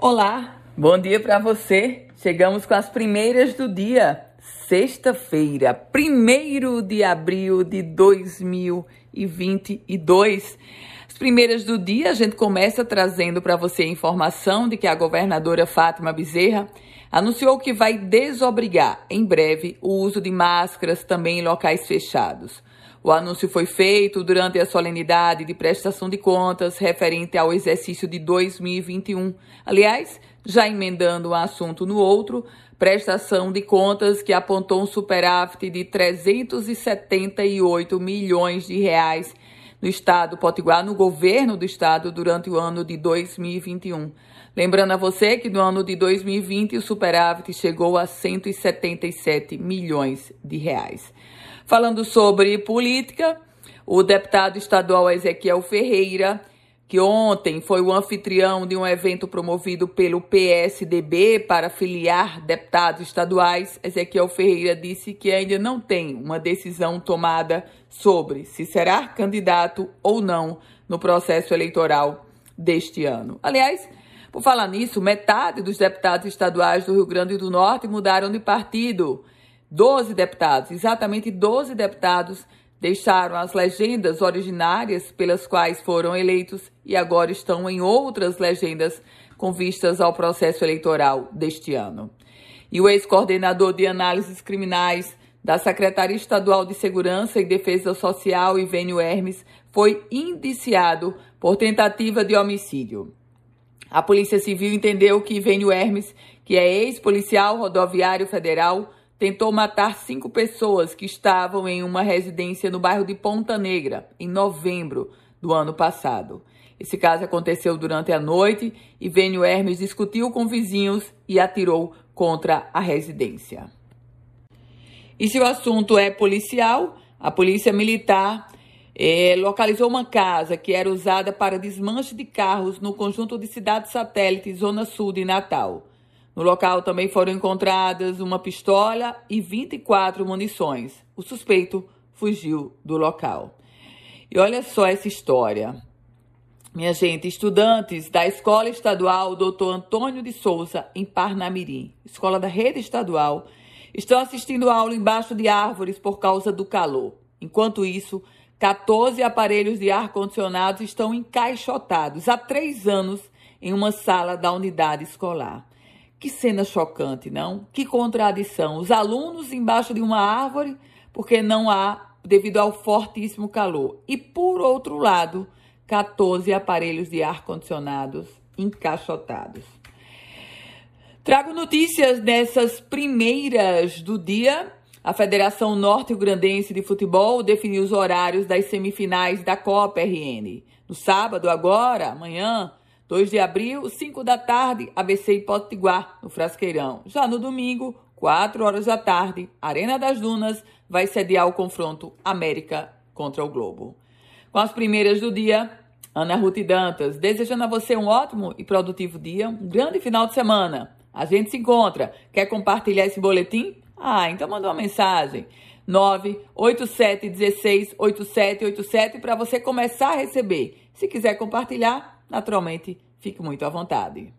Olá, bom dia para você. Chegamos com as primeiras do dia, sexta-feira, 1 de abril de 2022. As primeiras do dia, a gente começa trazendo para você a informação de que a governadora Fátima Bezerra anunciou que vai desobrigar em breve o uso de máscaras também em locais fechados. O anúncio foi feito durante a solenidade de prestação de contas referente ao exercício de 2021. Aliás, já emendando um assunto no outro, prestação de contas que apontou um superávit de 378 milhões de reais no estado Potiguar, no governo do estado durante o ano de 2021. Lembrando a você que no ano de 2020 o superávit chegou a 177 milhões de reais. Falando sobre política, o deputado estadual Ezequiel Ferreira, que ontem foi o anfitrião de um evento promovido pelo PSDB para filiar deputados estaduais, Ezequiel Ferreira disse que ainda não tem uma decisão tomada sobre se será candidato ou não no processo eleitoral deste ano. Aliás, por falar nisso, metade dos deputados estaduais do Rio Grande do Norte mudaram de partido. 12 deputados, exatamente 12 deputados, deixaram as legendas originárias pelas quais foram eleitos e agora estão em outras legendas com vistas ao processo eleitoral deste ano. E o ex-coordenador de análises criminais da Secretaria Estadual de Segurança e Defesa Social, Ivênio Hermes, foi indiciado por tentativa de homicídio. A Polícia Civil entendeu que Ivênio Hermes, que é ex-policial rodoviário federal, tentou matar cinco pessoas que estavam em uma residência no bairro de Ponta Negra, em novembro do ano passado. Esse caso aconteceu durante a noite e Vênio Hermes discutiu com vizinhos e atirou contra a residência. E se o assunto é policial, a Polícia Militar é, localizou uma casa que era usada para desmanche de carros no conjunto de cidades satélite, Zona Sul de Natal. No local também foram encontradas uma pistola e 24 munições. O suspeito fugiu do local. E olha só essa história. Minha gente, estudantes da Escola Estadual Dr. Antônio de Souza, em Parnamirim, escola da rede estadual, estão assistindo aula embaixo de árvores por causa do calor. Enquanto isso, 14 aparelhos de ar-condicionado estão encaixotados há três anos em uma sala da unidade escolar. Que cena chocante, não? Que contradição. Os alunos embaixo de uma árvore porque não há, devido ao fortíssimo calor. E por outro lado, 14 aparelhos de ar-condicionados encaixotados. Trago notícias dessas primeiras do dia. A Federação Norte Grandense de Futebol definiu os horários das semifinais da Copa RN. No sábado, agora, amanhã, 2 de abril, 5 da tarde, ABC e Potiguar, no Frasqueirão. Já no domingo, 4 horas da tarde, Arena das Dunas vai sediar o confronto América contra o Globo. Com as primeiras do dia, Ana Ruth Dantas, desejando a você um ótimo e produtivo dia, um grande final de semana. A gente se encontra. Quer compartilhar esse boletim? Ah, então manda uma mensagem. 987168787 para você começar a receber. Se quiser compartilhar, naturalmente, fique muito à vontade.